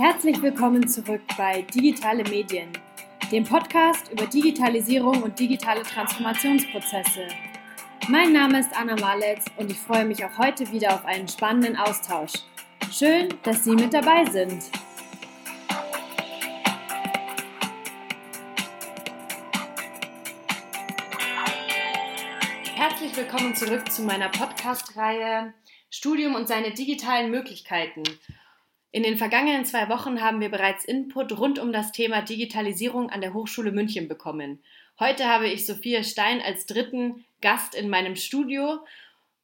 Herzlich willkommen zurück bei Digitale Medien, dem Podcast über Digitalisierung und digitale Transformationsprozesse. Mein Name ist Anna Maletz und ich freue mich auch heute wieder auf einen spannenden Austausch. Schön, dass Sie mit dabei sind. Herzlich willkommen zurück zu meiner Podcast-Reihe Studium und seine digitalen Möglichkeiten. In den vergangenen zwei Wochen haben wir bereits Input rund um das Thema Digitalisierung an der Hochschule München bekommen. Heute habe ich Sophia Stein als dritten Gast in meinem Studio,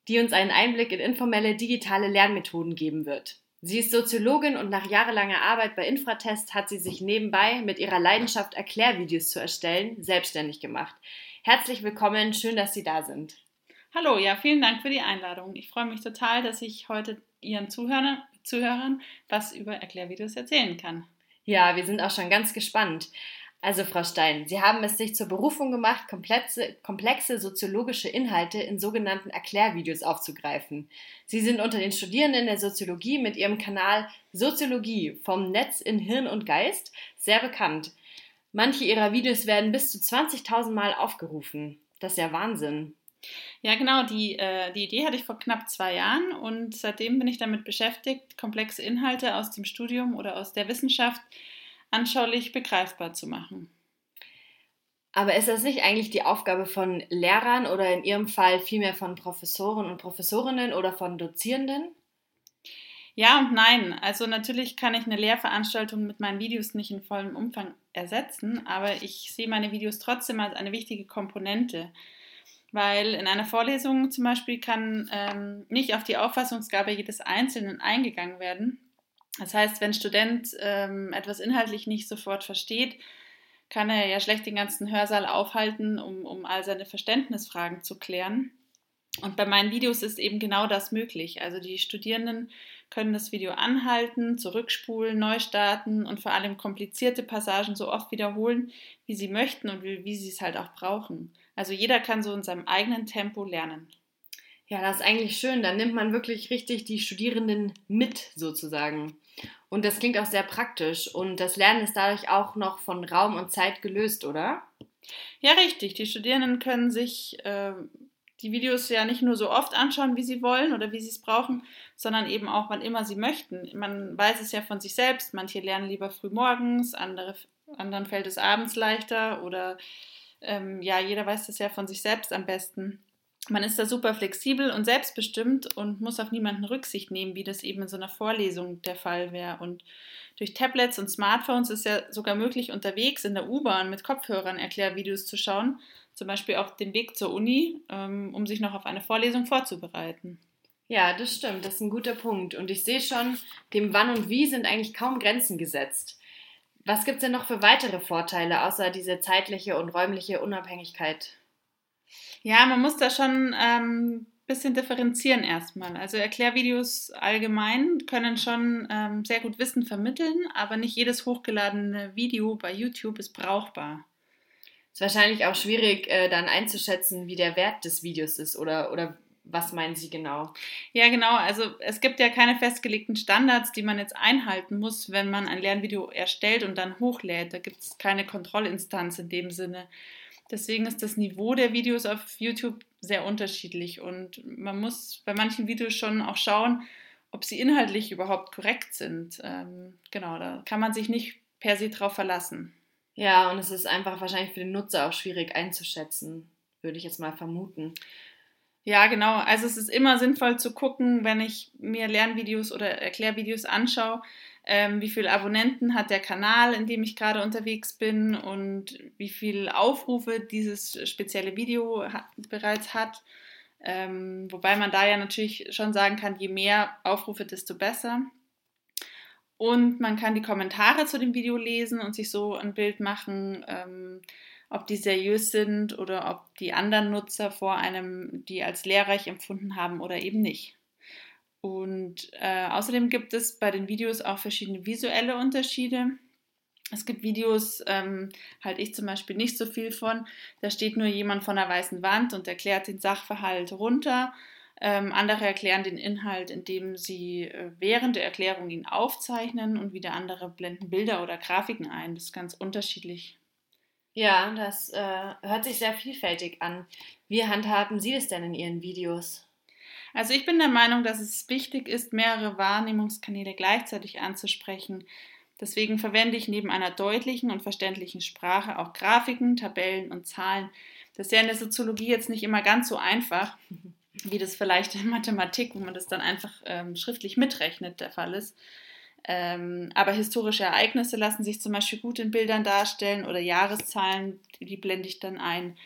die uns einen Einblick in informelle digitale Lernmethoden geben wird. Sie ist Soziologin und nach jahrelanger Arbeit bei Infratest hat sie sich nebenbei mit ihrer Leidenschaft Erklärvideos zu erstellen selbstständig gemacht. Herzlich willkommen, schön, dass Sie da sind. Hallo, ja, vielen Dank für die Einladung. Ich freue mich total, dass ich heute Ihren Zuhörern Zuhörern was über Erklärvideos erzählen kann. Ja, wir sind auch schon ganz gespannt. Also, Frau Stein, Sie haben es sich zur Berufung gemacht, komplexe, komplexe soziologische Inhalte in sogenannten Erklärvideos aufzugreifen. Sie sind unter den Studierenden der Soziologie mit Ihrem Kanal Soziologie vom Netz in Hirn und Geist sehr bekannt. Manche Ihrer Videos werden bis zu 20.000 Mal aufgerufen. Das ist ja Wahnsinn. Ja, genau, die, äh, die Idee hatte ich vor knapp zwei Jahren und seitdem bin ich damit beschäftigt, komplexe Inhalte aus dem Studium oder aus der Wissenschaft anschaulich begreifbar zu machen. Aber ist das nicht eigentlich die Aufgabe von Lehrern oder in Ihrem Fall vielmehr von Professoren und Professorinnen oder von Dozierenden? Ja und nein. Also natürlich kann ich eine Lehrveranstaltung mit meinen Videos nicht in vollem Umfang ersetzen, aber ich sehe meine Videos trotzdem als eine wichtige Komponente weil in einer Vorlesung zum Beispiel kann ähm, nicht auf die Auffassungsgabe jedes Einzelnen eingegangen werden. Das heißt, wenn ein Student ähm, etwas inhaltlich nicht sofort versteht, kann er ja schlecht den ganzen Hörsaal aufhalten, um, um all seine Verständnisfragen zu klären. Und bei meinen Videos ist eben genau das möglich. Also die Studierenden können das Video anhalten, zurückspulen, neu starten und vor allem komplizierte Passagen so oft wiederholen, wie sie möchten und wie, wie sie es halt auch brauchen. Also jeder kann so in seinem eigenen Tempo lernen. Ja, das ist eigentlich schön. Dann nimmt man wirklich richtig die Studierenden mit, sozusagen. Und das klingt auch sehr praktisch. Und das Lernen ist dadurch auch noch von Raum und Zeit gelöst, oder? Ja, richtig. Die Studierenden können sich äh, die Videos ja nicht nur so oft anschauen, wie sie wollen oder wie sie es brauchen, sondern eben auch, wann immer sie möchten. Man weiß es ja von sich selbst. Manche lernen lieber früh morgens, andere, anderen fällt es abends leichter oder ähm, ja, jeder weiß das ja von sich selbst am besten. Man ist da super flexibel und selbstbestimmt und muss auf niemanden Rücksicht nehmen, wie das eben in so einer Vorlesung der Fall wäre. Und durch Tablets und Smartphones ist ja sogar möglich, unterwegs in der U-Bahn mit Kopfhörern Erklärvideos zu schauen, zum Beispiel auf dem Weg zur Uni, ähm, um sich noch auf eine Vorlesung vorzubereiten. Ja, das stimmt, das ist ein guter Punkt. Und ich sehe schon, dem Wann und Wie sind eigentlich kaum Grenzen gesetzt. Was gibt es denn noch für weitere Vorteile, außer diese zeitliche und räumliche Unabhängigkeit? Ja, man muss da schon ein ähm, bisschen differenzieren erstmal. Also Erklärvideos allgemein können schon ähm, sehr gut Wissen vermitteln, aber nicht jedes hochgeladene Video bei YouTube ist brauchbar. Ist wahrscheinlich auch schwierig, äh, dann einzuschätzen, wie der Wert des Videos ist oder, oder was meinen Sie genau? Ja, genau. Also es gibt ja keine festgelegten Standards, die man jetzt einhalten muss, wenn man ein Lernvideo erstellt und dann hochlädt. Da gibt es keine Kontrollinstanz in dem Sinne. Deswegen ist das Niveau der Videos auf YouTube sehr unterschiedlich und man muss bei manchen Videos schon auch schauen, ob sie inhaltlich überhaupt korrekt sind. Ähm, genau, da kann man sich nicht per se drauf verlassen. Ja, und es ist einfach wahrscheinlich für den Nutzer auch schwierig einzuschätzen, würde ich jetzt mal vermuten. Ja, genau. Also es ist immer sinnvoll zu gucken, wenn ich mir Lernvideos oder Erklärvideos anschaue, ähm, wie viele Abonnenten hat der Kanal, in dem ich gerade unterwegs bin und wie viele Aufrufe dieses spezielle Video hat, bereits hat. Ähm, wobei man da ja natürlich schon sagen kann, je mehr Aufrufe, desto besser. Und man kann die Kommentare zu dem Video lesen und sich so ein Bild machen. Ähm, ob die seriös sind oder ob die anderen Nutzer vor einem die als lehrreich empfunden haben oder eben nicht. Und äh, außerdem gibt es bei den Videos auch verschiedene visuelle Unterschiede. Es gibt Videos, ähm, halte ich zum Beispiel nicht so viel von. Da steht nur jemand vor einer weißen Wand und erklärt den Sachverhalt runter. Ähm, andere erklären den Inhalt, indem sie äh, während der Erklärung ihn aufzeichnen und wieder andere blenden Bilder oder Grafiken ein. Das ist ganz unterschiedlich. Ja, das äh, hört sich sehr vielfältig an. Wie handhaben Sie das denn in Ihren Videos? Also ich bin der Meinung, dass es wichtig ist, mehrere Wahrnehmungskanäle gleichzeitig anzusprechen. Deswegen verwende ich neben einer deutlichen und verständlichen Sprache auch Grafiken, Tabellen und Zahlen. Das ist ja in der Soziologie jetzt nicht immer ganz so einfach, wie das vielleicht in Mathematik, wo man das dann einfach ähm, schriftlich mitrechnet, der Fall ist. Ähm, aber historische Ereignisse lassen sich zum Beispiel gut in Bildern darstellen oder Jahreszahlen, die blende ich dann ein.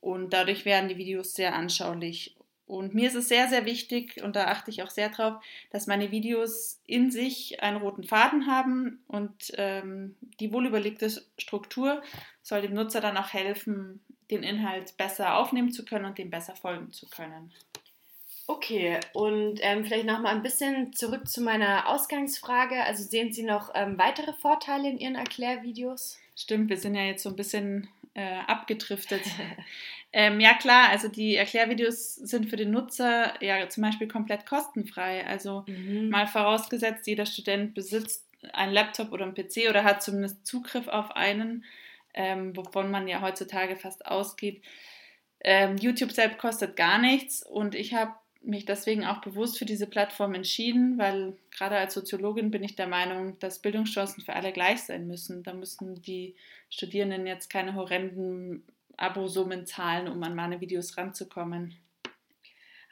Und dadurch werden die Videos sehr anschaulich. Und mir ist es sehr, sehr wichtig, und da achte ich auch sehr drauf, dass meine Videos in sich einen roten Faden haben und ähm, die wohlüberlegte Struktur soll dem Nutzer dann auch helfen, den Inhalt besser aufnehmen zu können und dem besser folgen zu können. Okay, und ähm, vielleicht noch mal ein bisschen zurück zu meiner Ausgangsfrage. Also sehen Sie noch ähm, weitere Vorteile in Ihren Erklärvideos? Stimmt, wir sind ja jetzt so ein bisschen äh, abgedriftet. ähm, ja klar, also die Erklärvideos sind für den Nutzer ja zum Beispiel komplett kostenfrei. Also mhm. mal vorausgesetzt, jeder Student besitzt einen Laptop oder einen PC oder hat zumindest Zugriff auf einen, ähm, wovon man ja heutzutage fast ausgeht. Ähm, YouTube selbst kostet gar nichts und ich habe mich deswegen auch bewusst für diese Plattform entschieden, weil gerade als Soziologin bin ich der Meinung, dass Bildungschancen für alle gleich sein müssen. Da müssen die Studierenden jetzt keine horrenden Abosummen zahlen, um an meine Videos ranzukommen.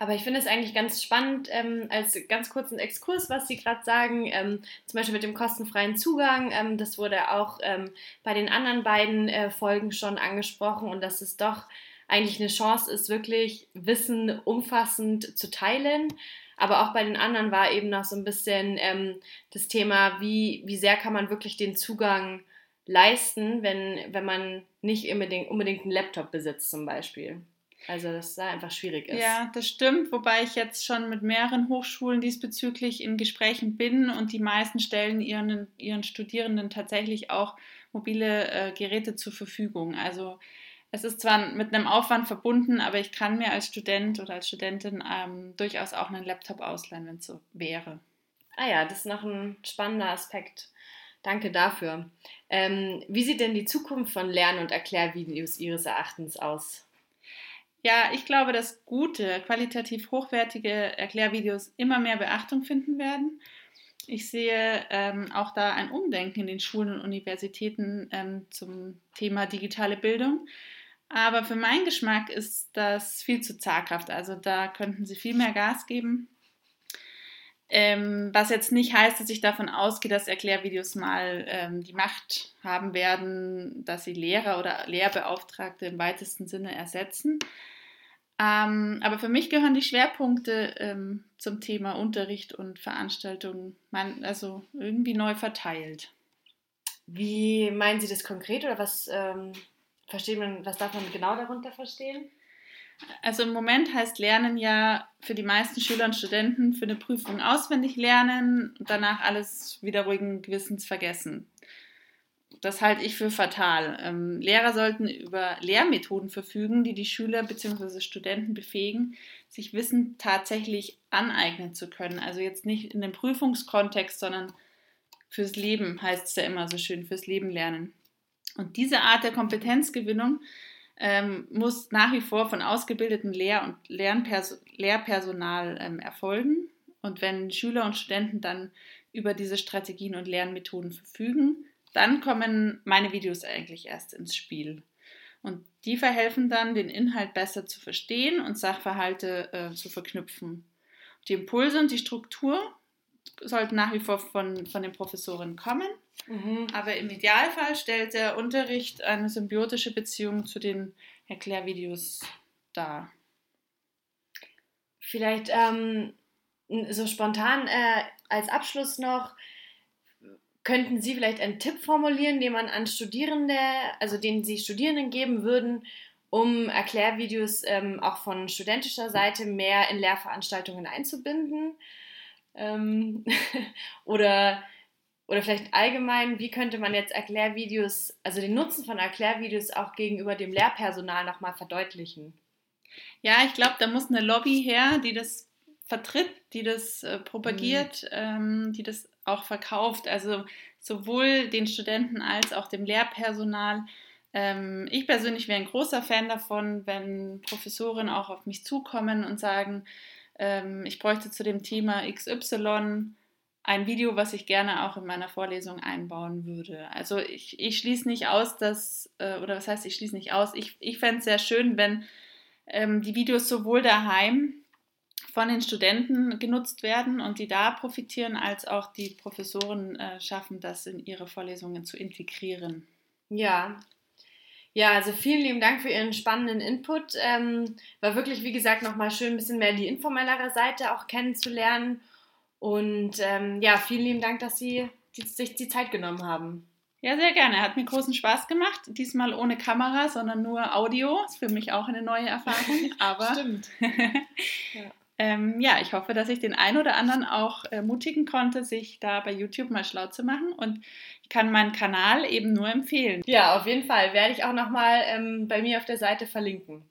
Aber ich finde es eigentlich ganz spannend, ähm, als ganz kurzen Exkurs, was Sie gerade sagen, ähm, zum Beispiel mit dem kostenfreien Zugang. Ähm, das wurde auch ähm, bei den anderen beiden äh, Folgen schon angesprochen und dass es doch eigentlich eine Chance ist, wirklich Wissen umfassend zu teilen. Aber auch bei den anderen war eben noch so ein bisschen ähm, das Thema, wie, wie sehr kann man wirklich den Zugang leisten, wenn, wenn man nicht unbedingt, unbedingt einen Laptop besitzt zum Beispiel. Also dass da einfach schwierig ist. Ja, das stimmt, wobei ich jetzt schon mit mehreren Hochschulen diesbezüglich in Gesprächen bin und die meisten stellen ihren, ihren Studierenden tatsächlich auch mobile äh, Geräte zur Verfügung. Also es ist zwar mit einem Aufwand verbunden, aber ich kann mir als Student oder als Studentin ähm, durchaus auch einen Laptop ausleihen, wenn es so wäre. Ah ja, das ist noch ein spannender Aspekt. Danke dafür. Ähm, wie sieht denn die Zukunft von Lern- und Erklärvideos Ihres Erachtens aus? Ja, ich glaube, dass gute, qualitativ hochwertige Erklärvideos immer mehr Beachtung finden werden. Ich sehe ähm, auch da ein Umdenken in den Schulen und Universitäten ähm, zum Thema digitale Bildung. Aber für meinen Geschmack ist das viel zu zaghaft. Also da könnten sie viel mehr Gas geben. Ähm, was jetzt nicht heißt, dass ich davon ausgehe, dass Erklärvideos mal ähm, die Macht haben werden, dass sie Lehrer oder Lehrbeauftragte im weitesten Sinne ersetzen. Ähm, aber für mich gehören die Schwerpunkte ähm, zum Thema Unterricht und Veranstaltungen man, also irgendwie neu verteilt. Wie meinen Sie das konkret oder was ähm, versteht man, was darf man genau darunter verstehen? Also im Moment heißt Lernen ja für die meisten Schüler und Studenten für eine Prüfung auswendig lernen und danach alles wieder ruhigen Gewissens vergessen. Das halte ich für fatal. Ähm, Lehrer sollten über Lehrmethoden verfügen, die die Schüler bzw. Studenten befähigen, sich Wissen tatsächlich aneignen zu können. Also jetzt nicht in dem Prüfungskontext, sondern fürs Leben heißt es ja immer so schön, fürs Leben lernen. Und diese Art der Kompetenzgewinnung ähm, muss nach wie vor von ausgebildetem Lehr- und Lernpers Lehrpersonal ähm, erfolgen. Und wenn Schüler und Studenten dann über diese Strategien und Lernmethoden verfügen, dann kommen meine Videos eigentlich erst ins Spiel. Und die verhelfen dann, den Inhalt besser zu verstehen und Sachverhalte äh, zu verknüpfen. Die Impulse und die Struktur sollten nach wie vor von, von den Professoren kommen Mhm. Aber im Idealfall stellt der Unterricht eine symbiotische Beziehung zu den Erklärvideos dar. Vielleicht ähm, so spontan äh, als Abschluss noch, könnten Sie vielleicht einen Tipp formulieren, den man an Studierende, also den Sie Studierenden geben würden, um Erklärvideos ähm, auch von studentischer Seite mehr in Lehrveranstaltungen einzubinden? Ähm, oder oder vielleicht allgemein, wie könnte man jetzt Erklärvideos, also den Nutzen von Erklärvideos auch gegenüber dem Lehrpersonal nochmal verdeutlichen? Ja, ich glaube, da muss eine Lobby her, die das vertritt, die das äh, propagiert, mhm. ähm, die das auch verkauft. Also sowohl den Studenten als auch dem Lehrpersonal. Ähm, ich persönlich wäre ein großer Fan davon, wenn Professoren auch auf mich zukommen und sagen, ähm, ich bräuchte zu dem Thema XY ein Video, was ich gerne auch in meiner Vorlesung einbauen würde. Also ich, ich schließe nicht aus, dass, äh, oder was heißt, ich schließe nicht aus, ich, ich fände es sehr schön, wenn ähm, die Videos sowohl daheim von den Studenten genutzt werden und die da profitieren, als auch die Professoren äh, schaffen, das in ihre Vorlesungen zu integrieren. Ja. Ja, also vielen lieben Dank für Ihren spannenden Input. Ähm, war wirklich, wie gesagt, nochmal schön, ein bisschen mehr die informellere Seite auch kennenzulernen. Und ähm, ja, vielen lieben Dank, dass Sie die, sich die Zeit genommen haben. Ja, sehr gerne. Hat mir großen Spaß gemacht. Diesmal ohne Kamera, sondern nur Audio. Ist für mich auch eine neue Erfahrung. Aber Stimmt. ja. Ähm, ja, ich hoffe, dass ich den einen oder anderen auch ermutigen konnte, sich da bei YouTube mal schlau zu machen. Und ich kann meinen Kanal eben nur empfehlen. Ja, auf jeden Fall. Werde ich auch nochmal ähm, bei mir auf der Seite verlinken.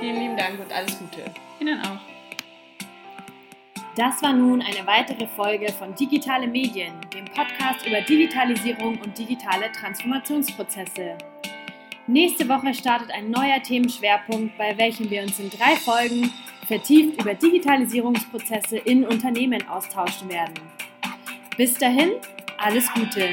Vielen lieben Dank und alles Gute. Ihnen auch. Das war nun eine weitere Folge von Digitale Medien, dem Podcast über Digitalisierung und digitale Transformationsprozesse. Nächste Woche startet ein neuer Themenschwerpunkt, bei welchem wir uns in drei Folgen vertieft über Digitalisierungsprozesse in Unternehmen austauschen werden. Bis dahin, alles Gute!